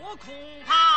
我恐怕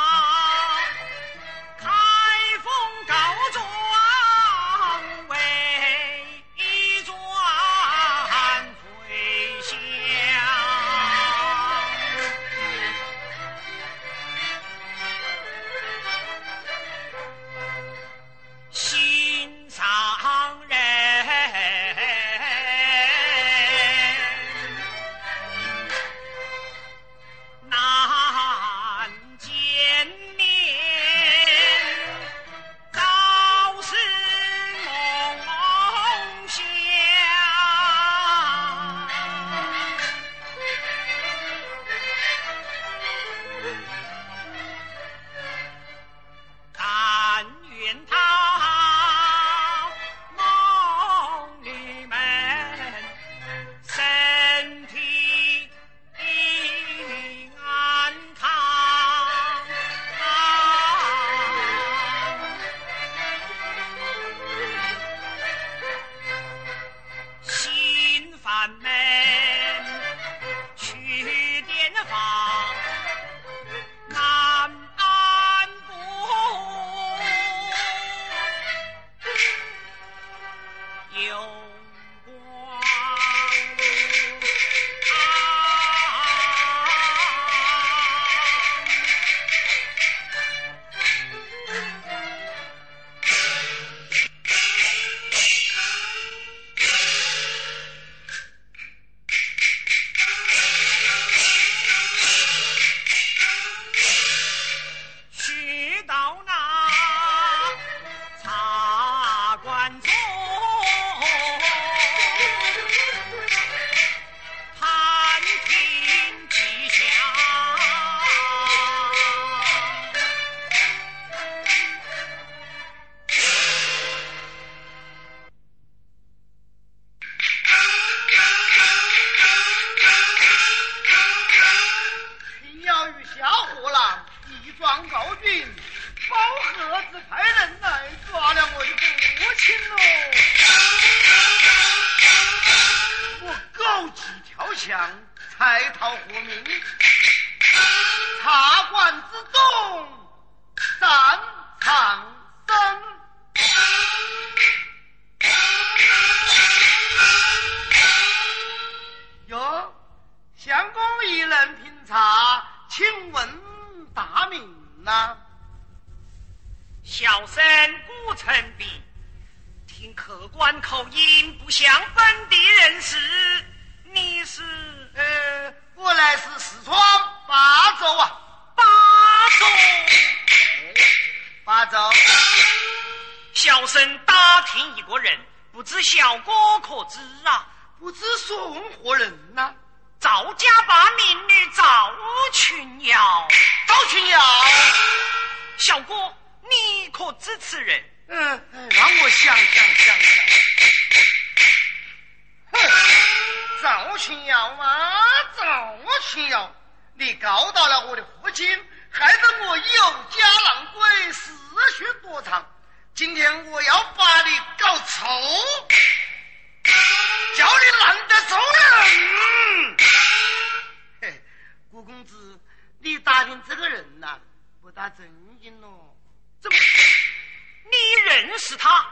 是他。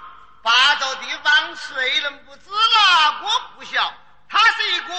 霸道地方谁能不知哪个不晓他是一股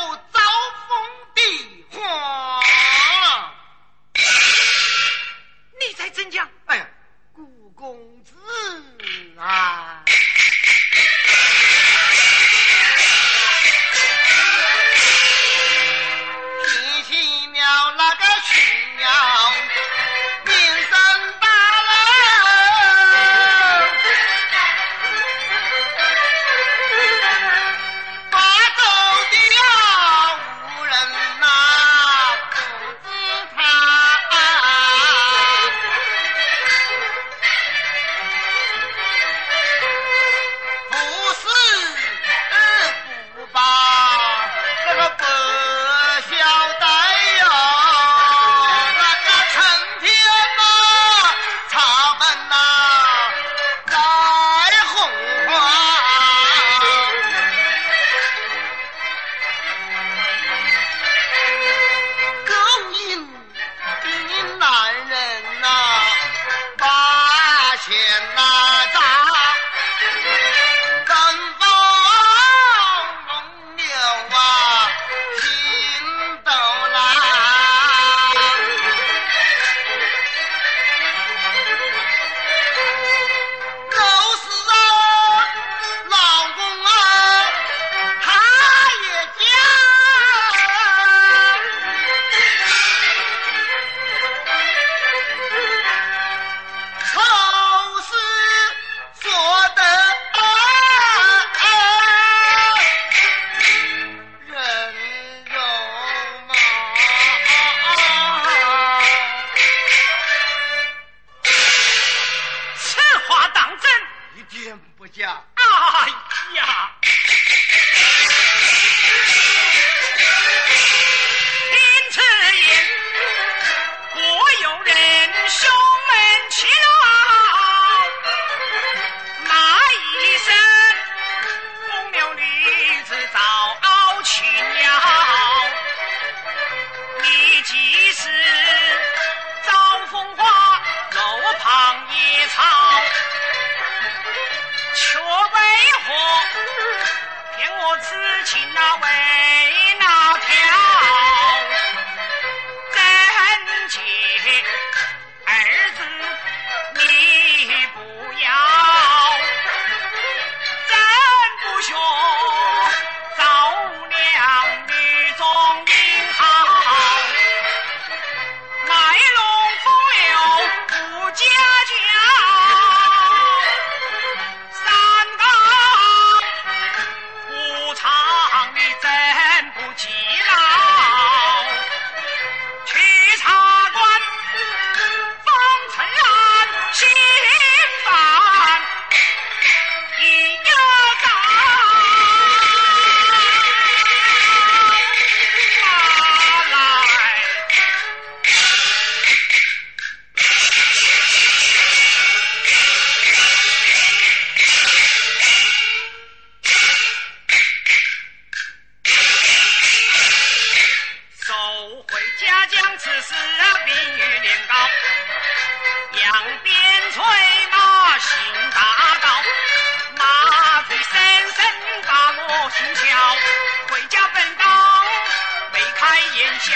开眼笑，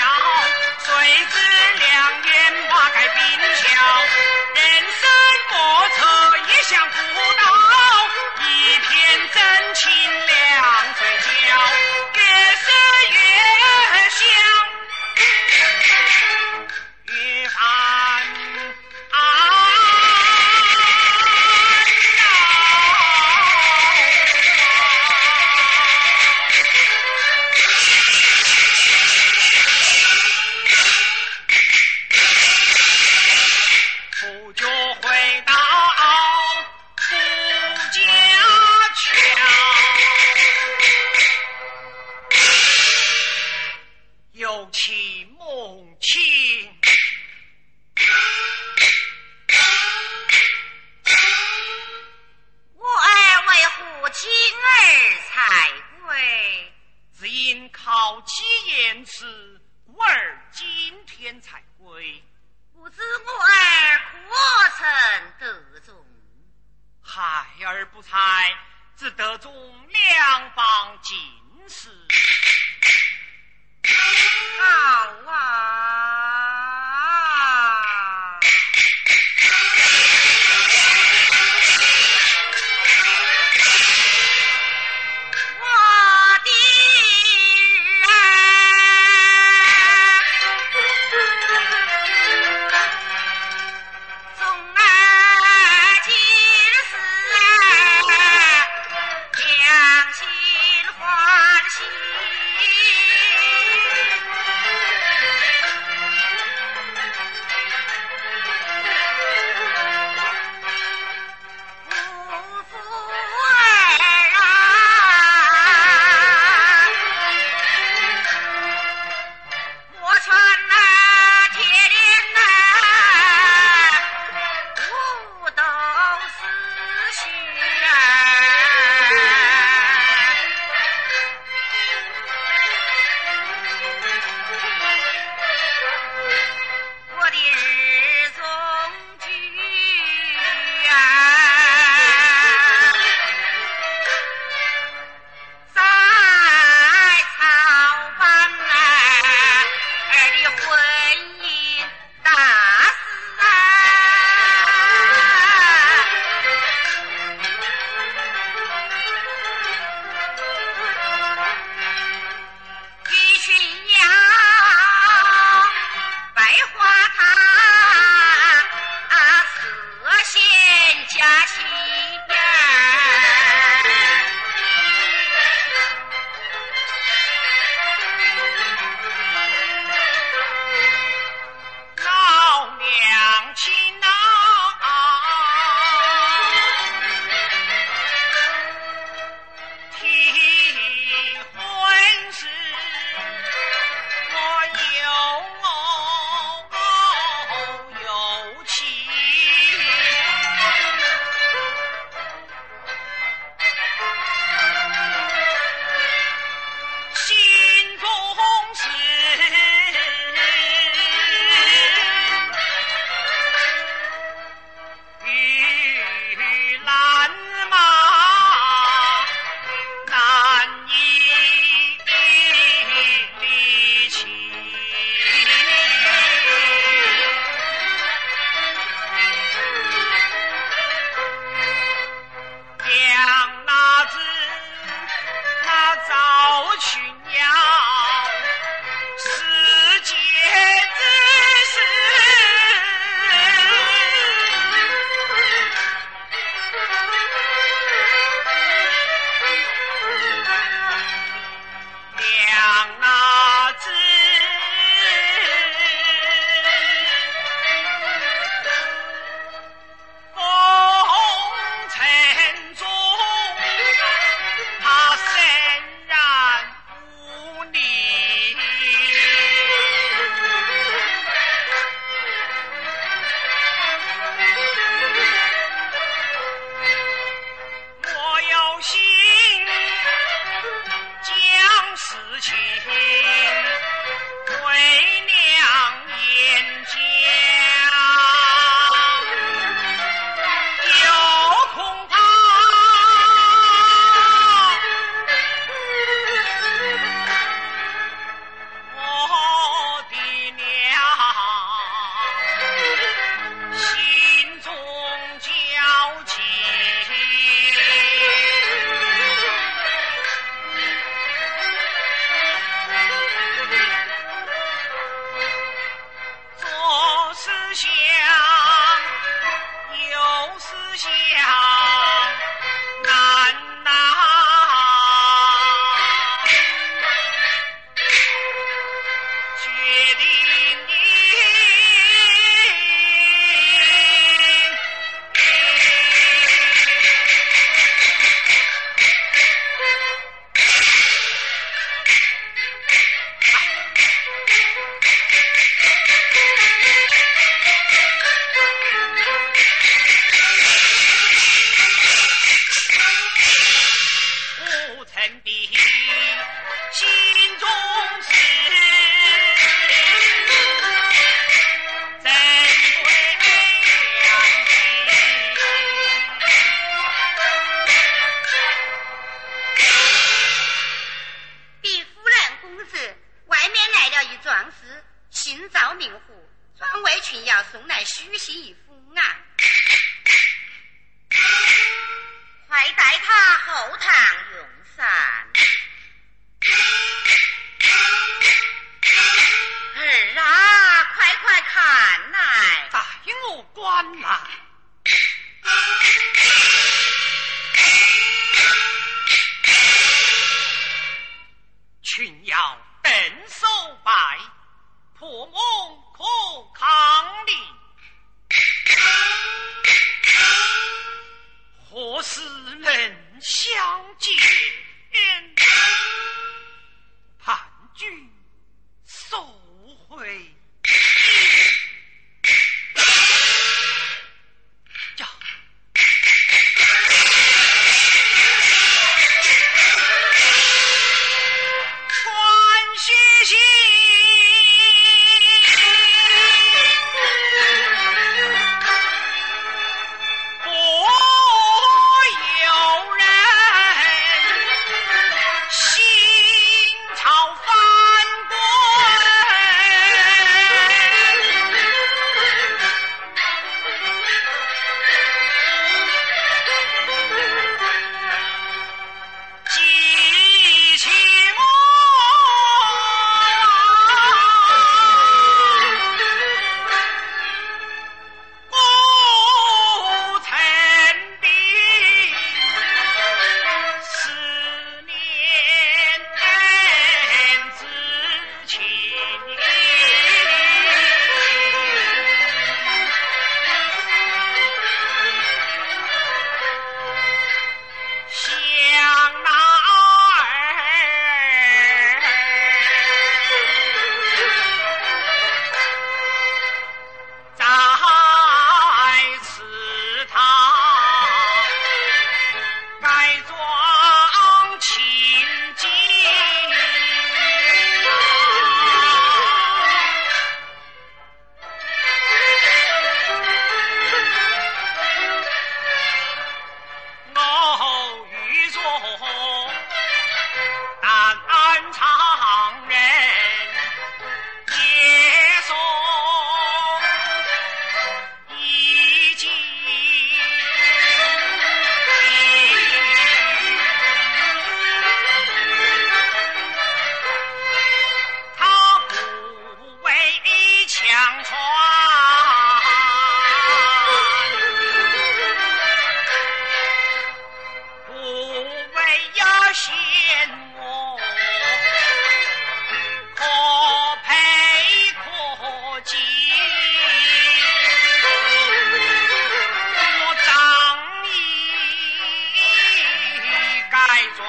谁知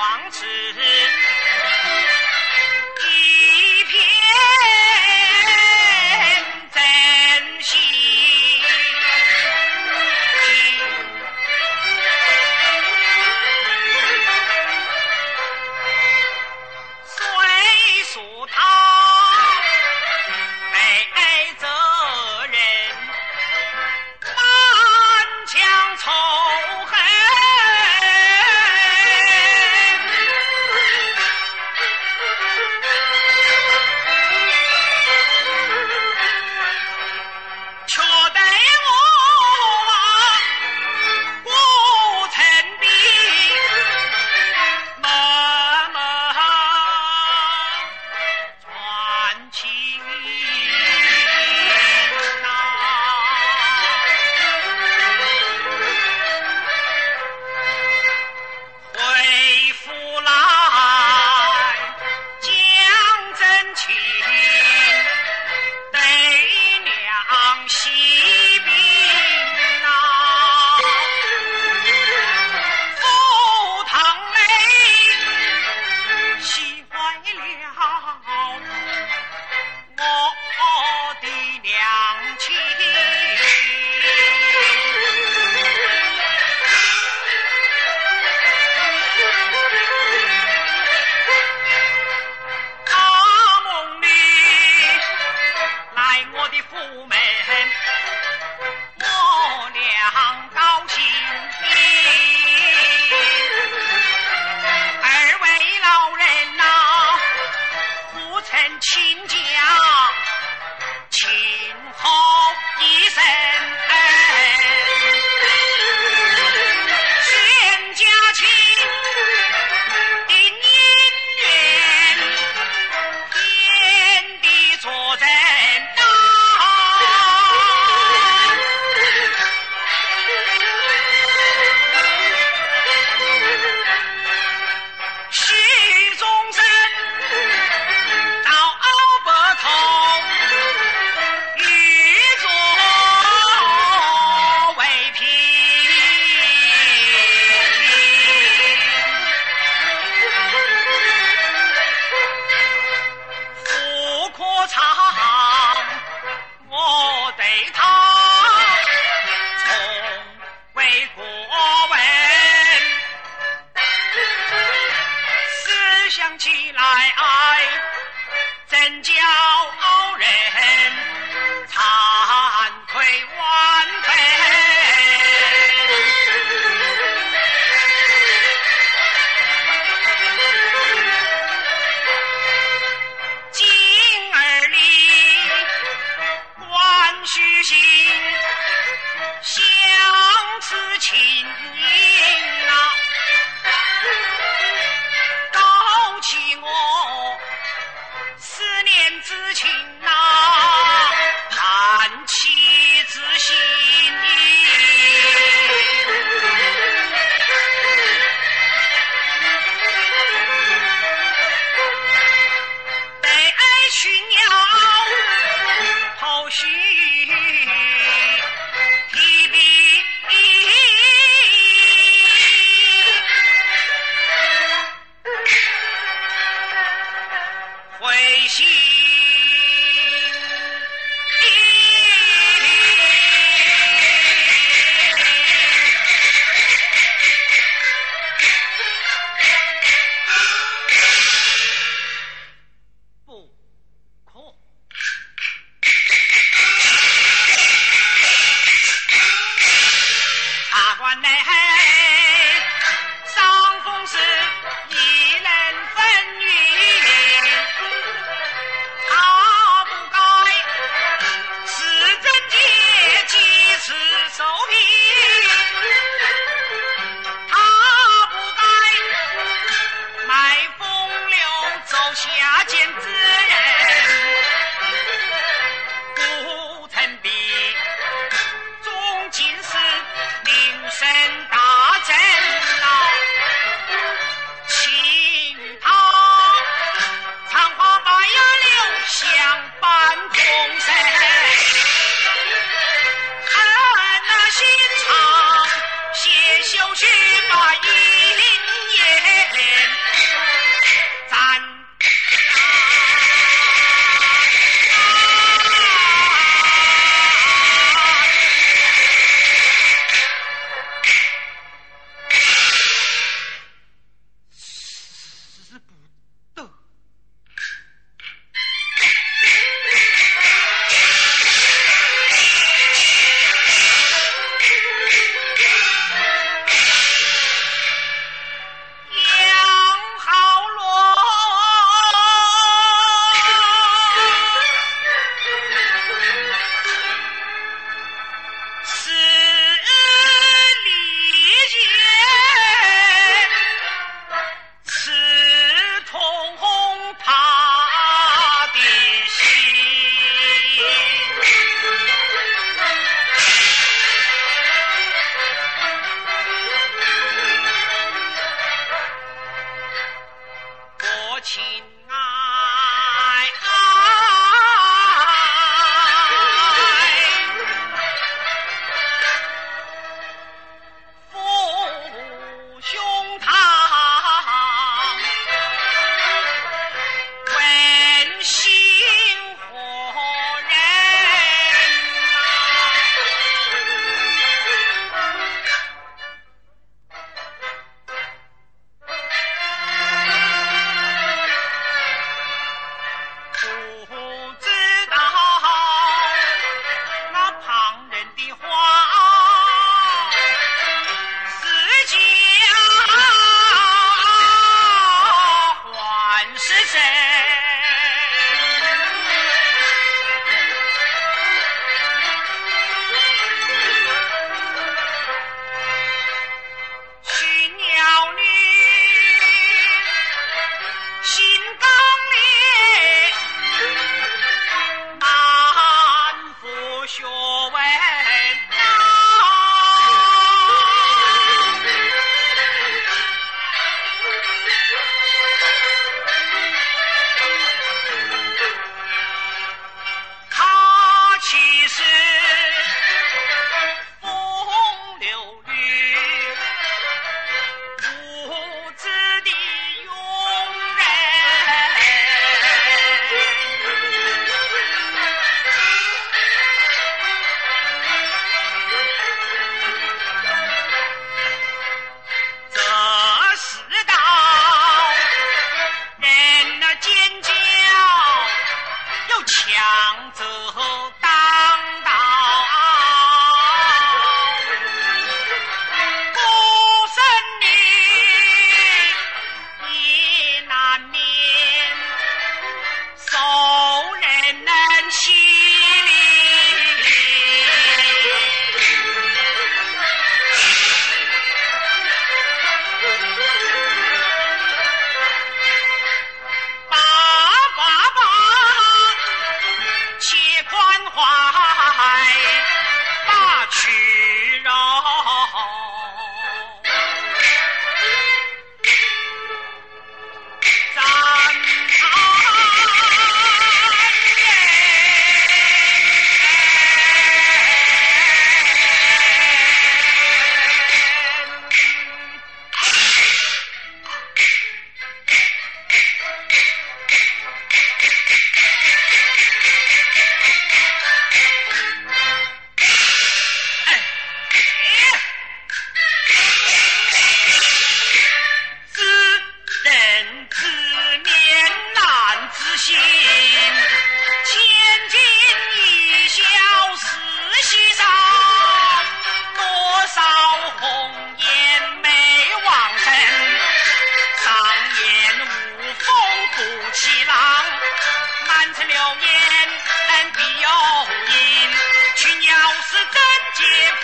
王子。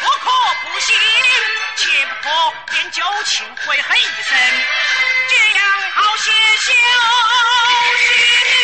我可不信切不可便就情悔恨一生。这样好些休息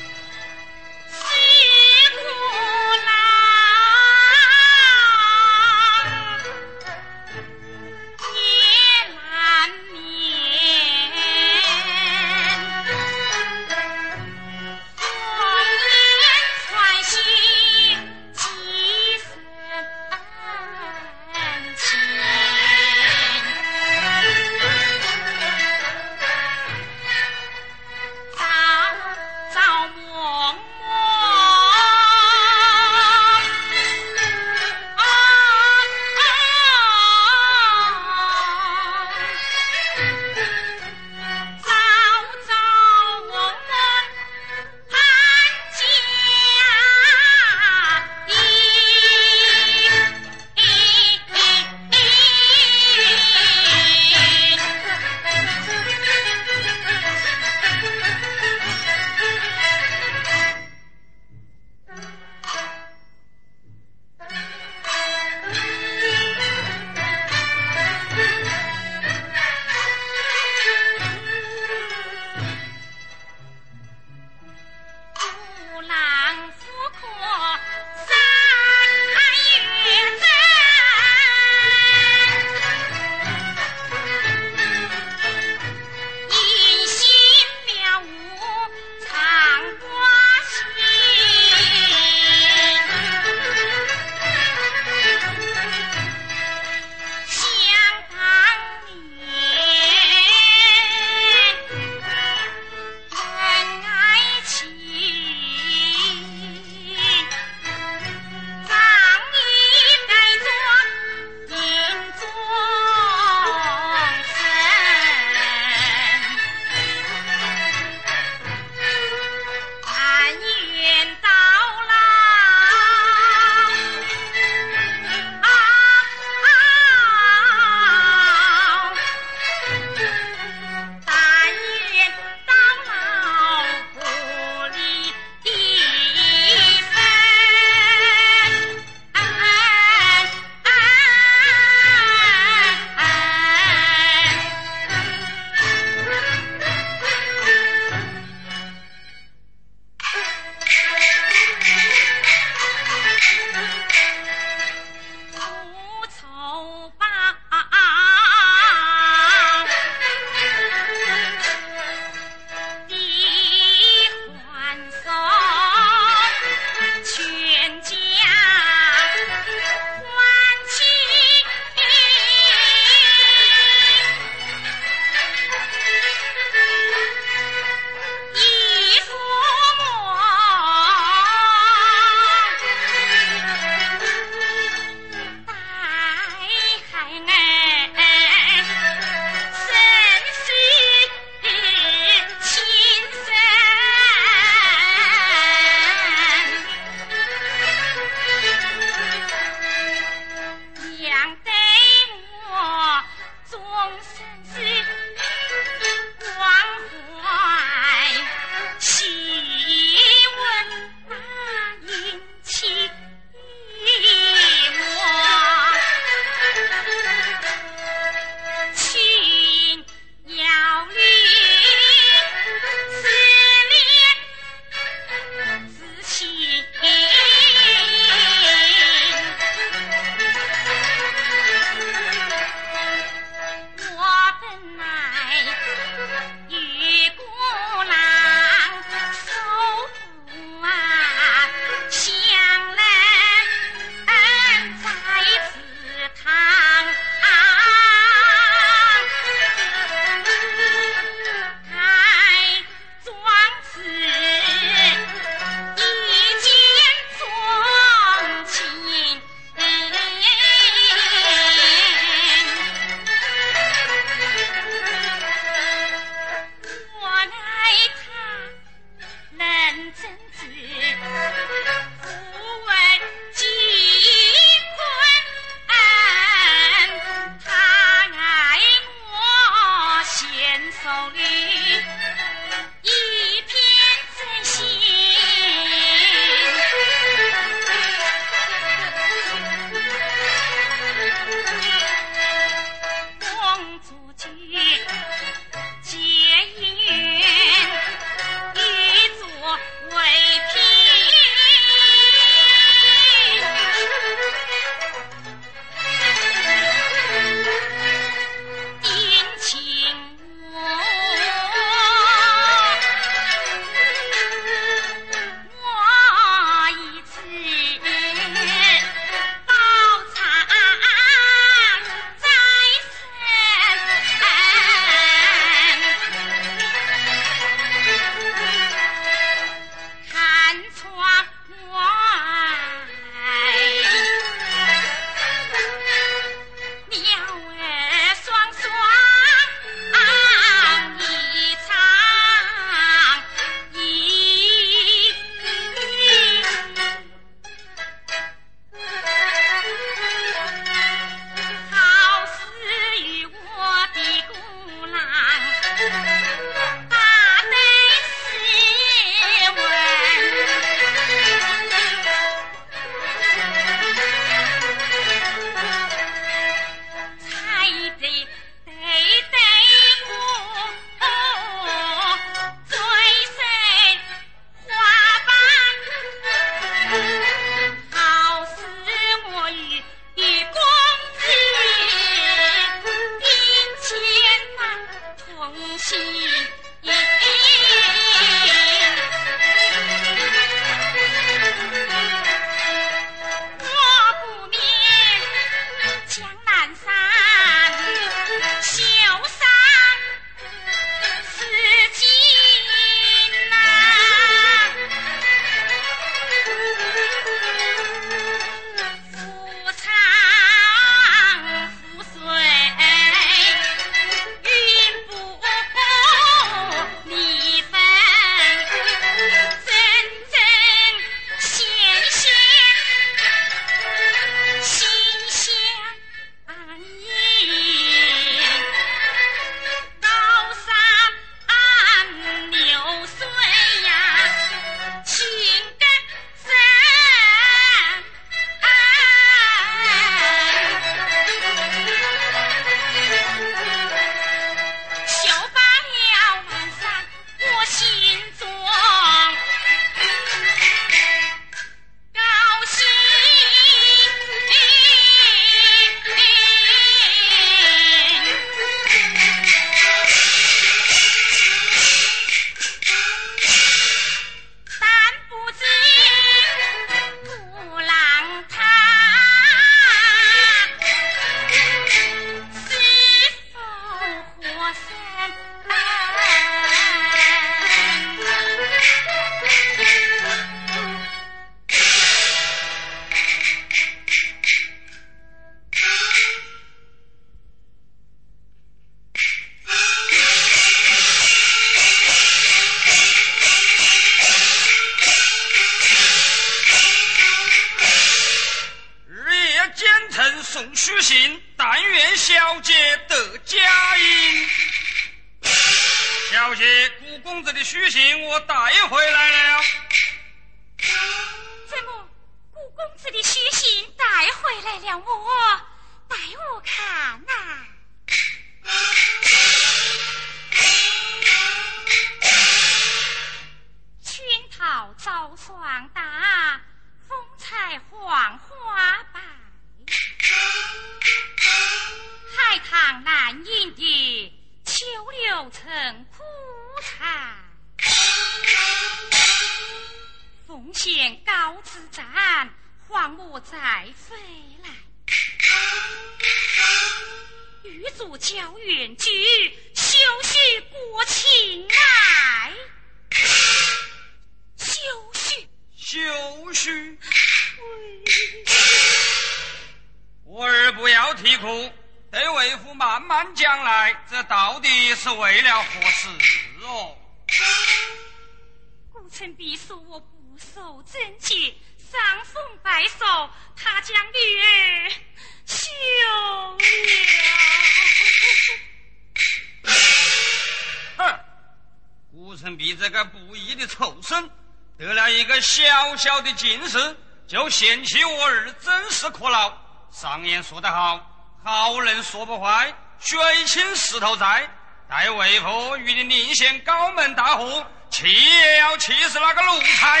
这个不义的畜生，得了一个小小的进士，就嫌弃我儿，真是可恼。上言说得好，好人说不坏，水清石头在。待为父与你另选高门大户，气也要气死那个奴才。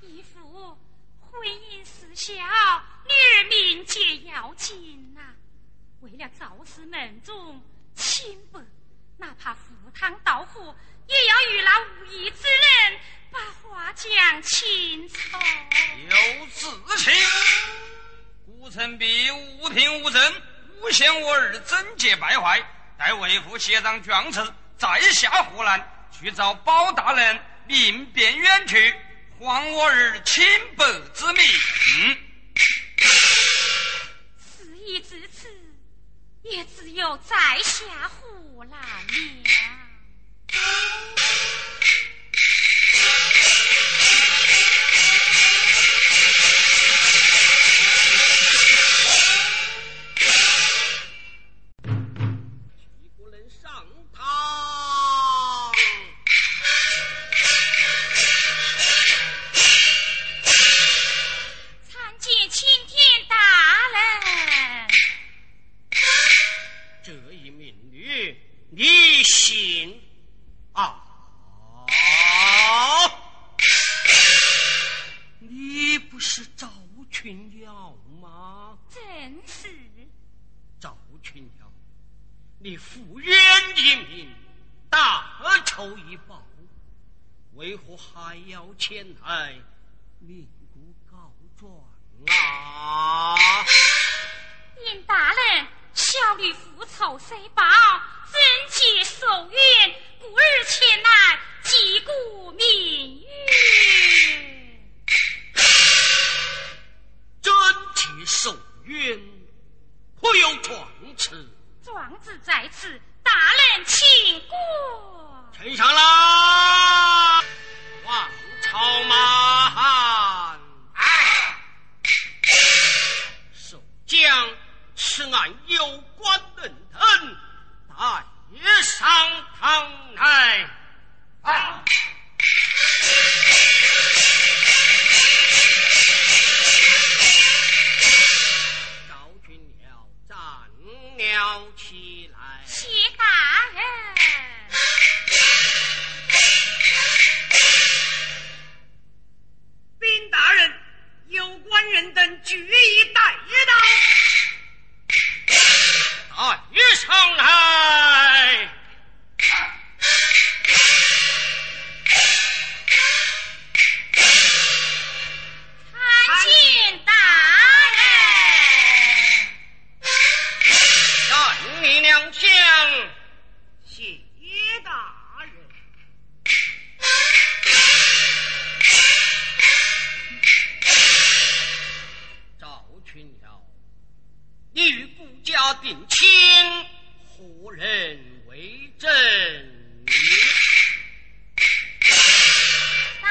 义父，婚姻事小，女儿命节要紧呐。为了赵氏门中清白，哪怕赴汤蹈火，也要与那无义之人把话讲清楚。有志气，顾城璧无凭无证，诬陷我儿贞洁败坏，待为父写张状词，再下河南去找包大人，明辨冤屈，还我儿清白之名。嗯，事已至此，也只有在下湖河南了。你负冤一命，大仇已报，为何还要前来命故告状啊？尹大人，小女复仇虽报，贞洁守冤，故而前来击鼓鸣冤。贞洁守冤，可有状词？状子在此，大人请过。呈上啦，王朝马汉。哎，守将，此案有关的恩带上堂来。啊。赵君要站了起来。谢大人。兵大人有关人等决一带一道啊，一声来，他进大内，等你娘将。要定亲胡人为政。大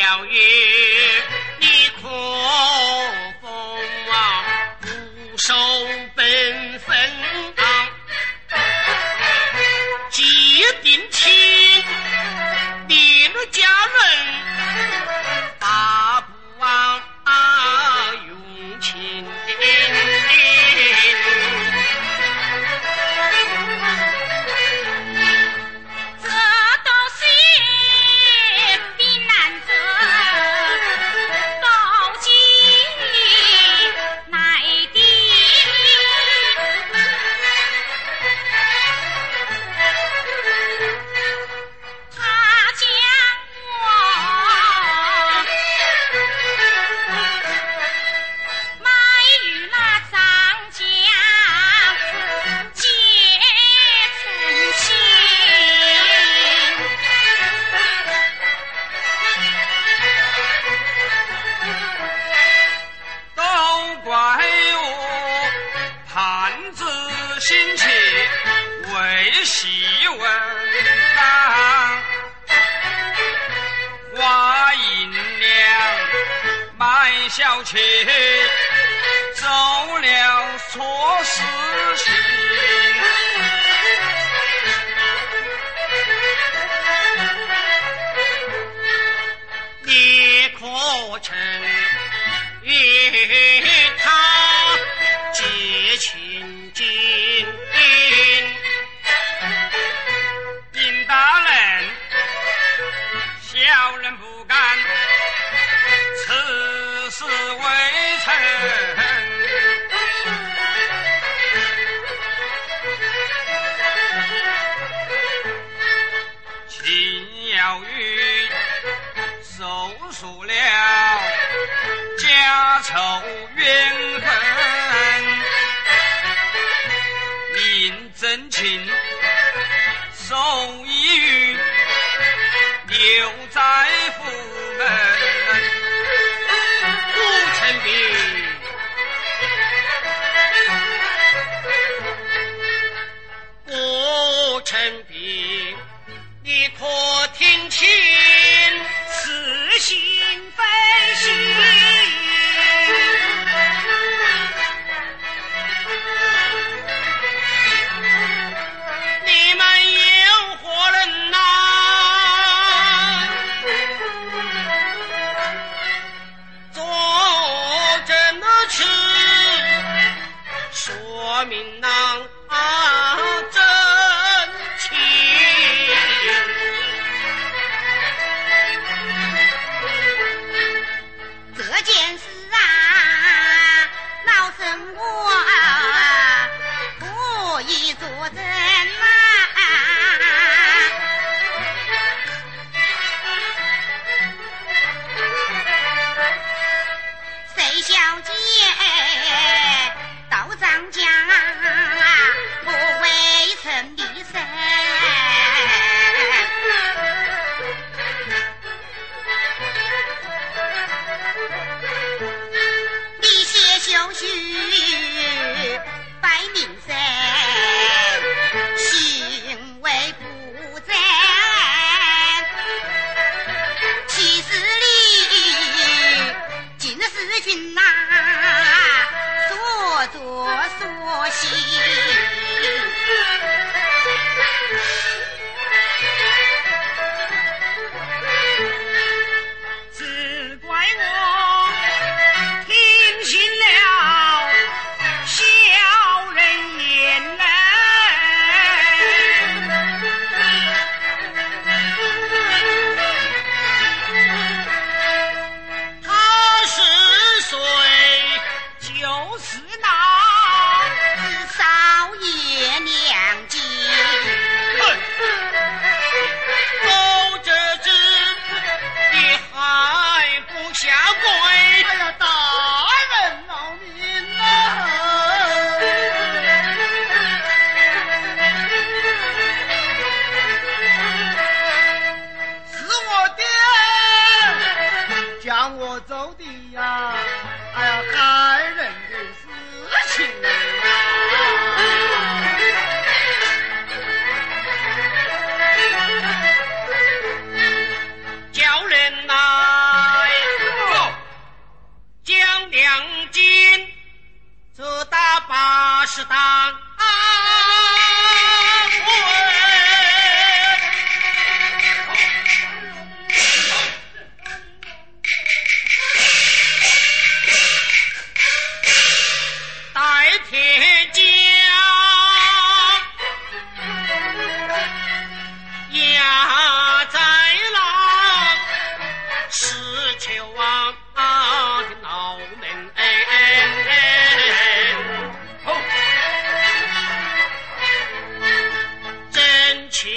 月，你 Oh. fin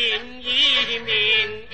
民，夫妻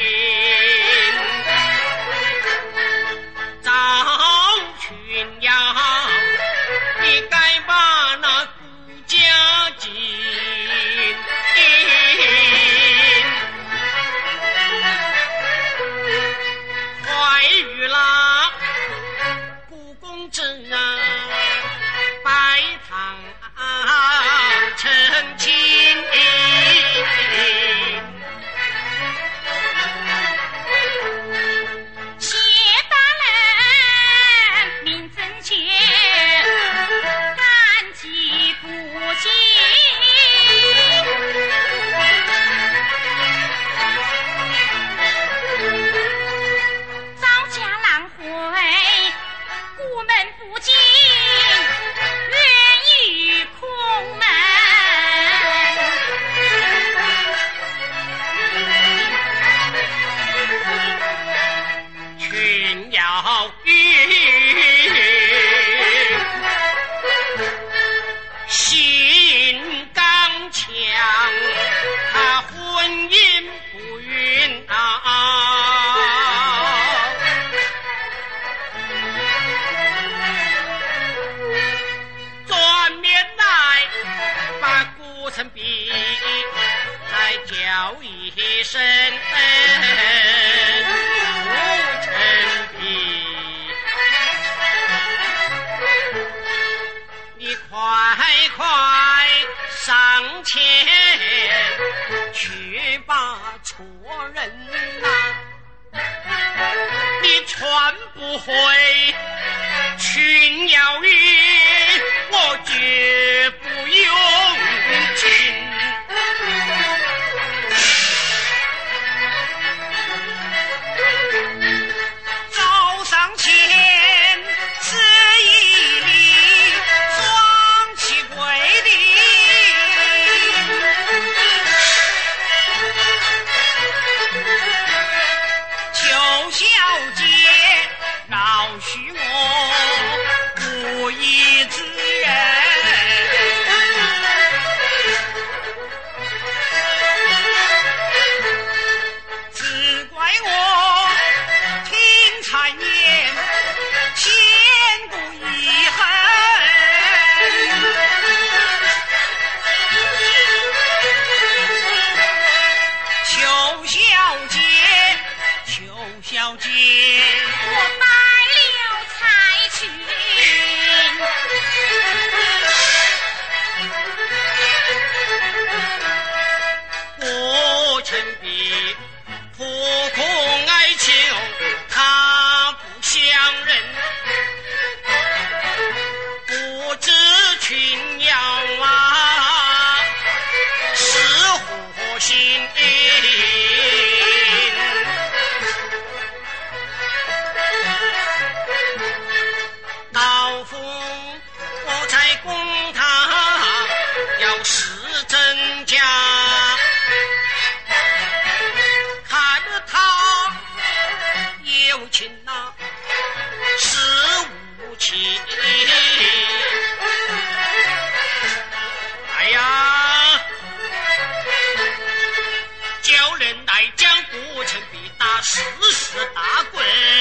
恩爱同欢。